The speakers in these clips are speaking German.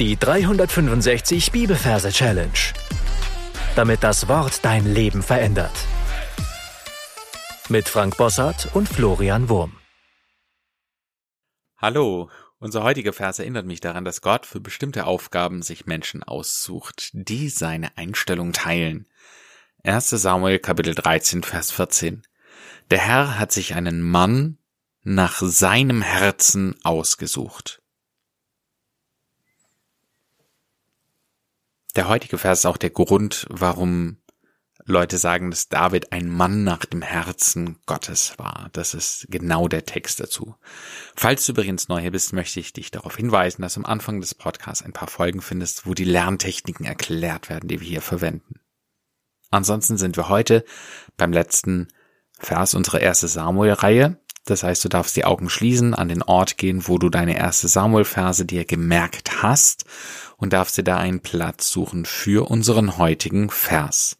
Die 365 Bibelverse Challenge. Damit das Wort dein Leben verändert. Mit Frank Bossart und Florian Wurm. Hallo, unser heutiger Vers erinnert mich daran, dass Gott für bestimmte Aufgaben sich Menschen aussucht, die seine Einstellung teilen. 1 Samuel Kapitel 13, Vers 14. Der Herr hat sich einen Mann nach seinem Herzen ausgesucht. Der heutige Vers ist auch der Grund, warum Leute sagen, dass David ein Mann nach dem Herzen Gottes war. Das ist genau der Text dazu. Falls du übrigens neu hier bist, möchte ich dich darauf hinweisen, dass am Anfang des Podcasts ein paar Folgen findest, wo die Lerntechniken erklärt werden, die wir hier verwenden. Ansonsten sind wir heute beim letzten Vers unserer erste Samuel-Reihe. Das heißt, du darfst die Augen schließen, an den Ort gehen, wo du deine erste Samuel-Verse dir gemerkt hast und darfst dir da einen Platz suchen für unseren heutigen Vers.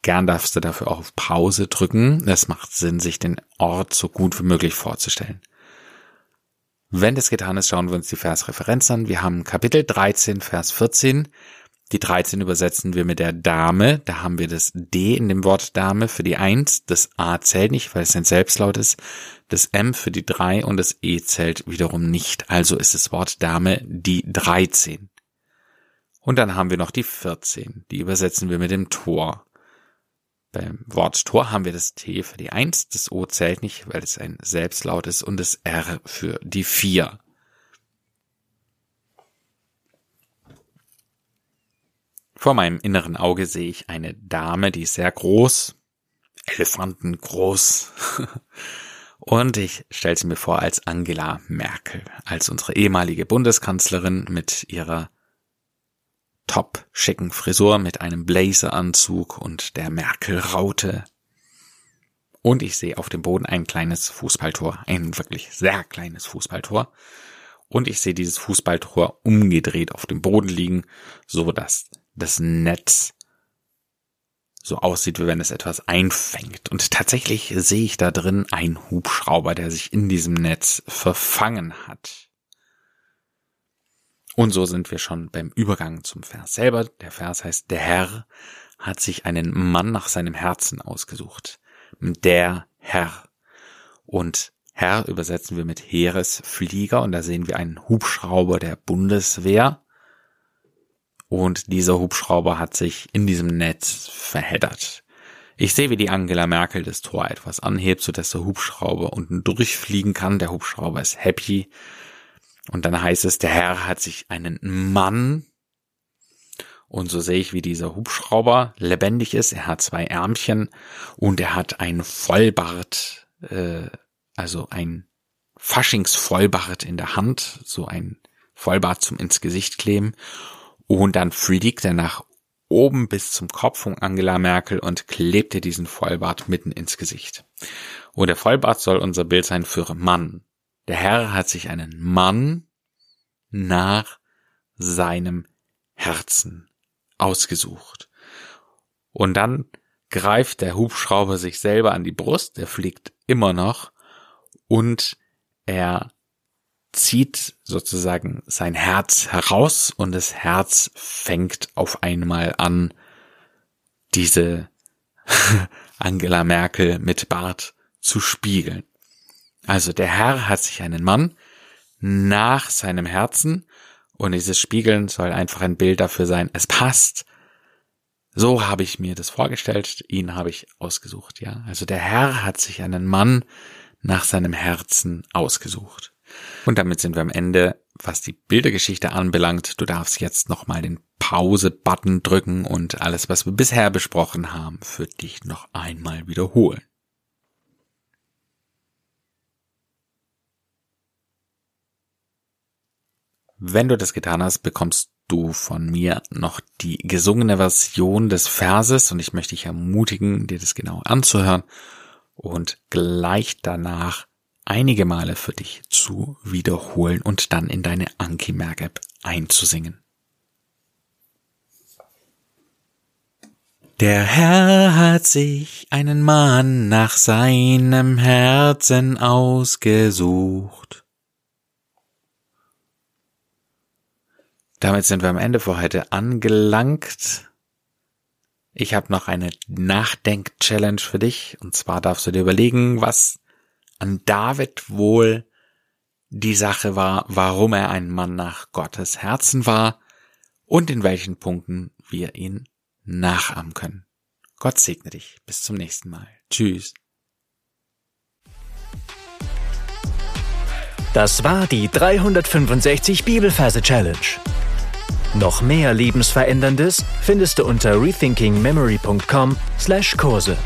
Gern darfst du dafür auch auf Pause drücken. Es macht Sinn, sich den Ort so gut wie möglich vorzustellen. Wenn das getan ist, schauen wir uns die Versreferenz an. Wir haben Kapitel 13, Vers 14. Die 13 übersetzen wir mit der Dame. Da haben wir das D in dem Wort Dame für die 1. Das A zählt nicht, weil es ein Selbstlaut ist. Das M für die 3 und das E zählt wiederum nicht. Also ist das Wort Dame die 13. Und dann haben wir noch die 14. Die übersetzen wir mit dem Tor. Beim Wort Tor haben wir das T für die 1. Das O zählt nicht, weil es ein Selbstlaut ist. Und das R für die 4. Vor meinem inneren Auge sehe ich eine Dame, die ist sehr groß, Elefanten groß. Und ich stelle sie mir vor als Angela Merkel, als unsere ehemalige Bundeskanzlerin mit ihrer top schicken Frisur, mit einem Blazeranzug und der Merkel-Raute. Und ich sehe auf dem Boden ein kleines Fußballtor, ein wirklich sehr kleines Fußballtor. Und ich sehe dieses Fußballtor umgedreht auf dem Boden liegen, so dass das Netz so aussieht, wie wenn es etwas einfängt. Und tatsächlich sehe ich da drin einen Hubschrauber, der sich in diesem Netz verfangen hat. Und so sind wir schon beim Übergang zum Vers selber. Der Vers heißt, der Herr hat sich einen Mann nach seinem Herzen ausgesucht. Der Herr. Und Herr übersetzen wir mit Heeresflieger und da sehen wir einen Hubschrauber der Bundeswehr und dieser Hubschrauber hat sich in diesem Netz verheddert. Ich sehe, wie die Angela Merkel das Tor etwas anhebt, sodass der Hubschrauber unten durchfliegen kann. Der Hubschrauber ist happy. Und dann heißt es, der Herr hat sich einen Mann. Und so sehe ich, wie dieser Hubschrauber lebendig ist. Er hat zwei Ärmchen und er hat ein Vollbart, äh, also ein Faschingsvollbart in der Hand, so ein Vollbart zum ins Gesicht kleben. Und dann fliegt er nach oben bis zum Kopf von Angela Merkel und klebte diesen Vollbart mitten ins Gesicht. Und der Vollbart soll unser Bild sein für Mann. Der Herr hat sich einen Mann nach seinem Herzen ausgesucht. Und dann greift der Hubschrauber sich selber an die Brust, er fliegt immer noch und er zieht sozusagen sein Herz heraus und das Herz fängt auf einmal an, diese Angela Merkel mit Bart zu spiegeln. Also der Herr hat sich einen Mann nach seinem Herzen und dieses Spiegeln soll einfach ein Bild dafür sein, es passt. So habe ich mir das vorgestellt, ihn habe ich ausgesucht, ja. Also der Herr hat sich einen Mann nach seinem Herzen ausgesucht. Und damit sind wir am Ende, was die Bildergeschichte anbelangt. Du darfst jetzt nochmal den Pause-Button drücken und alles, was wir bisher besprochen haben, für dich noch einmal wiederholen. Wenn du das getan hast, bekommst du von mir noch die gesungene Version des Verses und ich möchte dich ermutigen, dir das genau anzuhören und gleich danach einige Male für dich zu wiederholen und dann in deine Anki Merk App einzusingen. Der Herr hat sich einen Mann nach seinem Herzen ausgesucht. Damit sind wir am Ende für heute angelangt. Ich habe noch eine Nachdenk-Challenge für dich. Und zwar darfst du dir überlegen, was an David wohl die Sache war, warum er ein Mann nach Gottes Herzen war und in welchen Punkten wir ihn nachahmen können. Gott segne dich. Bis zum nächsten Mal. Tschüss. Das war die 365 Bibelferse Challenge. Noch mehr Lebensveränderndes findest du unter rethinkingmemory.com/Kurse.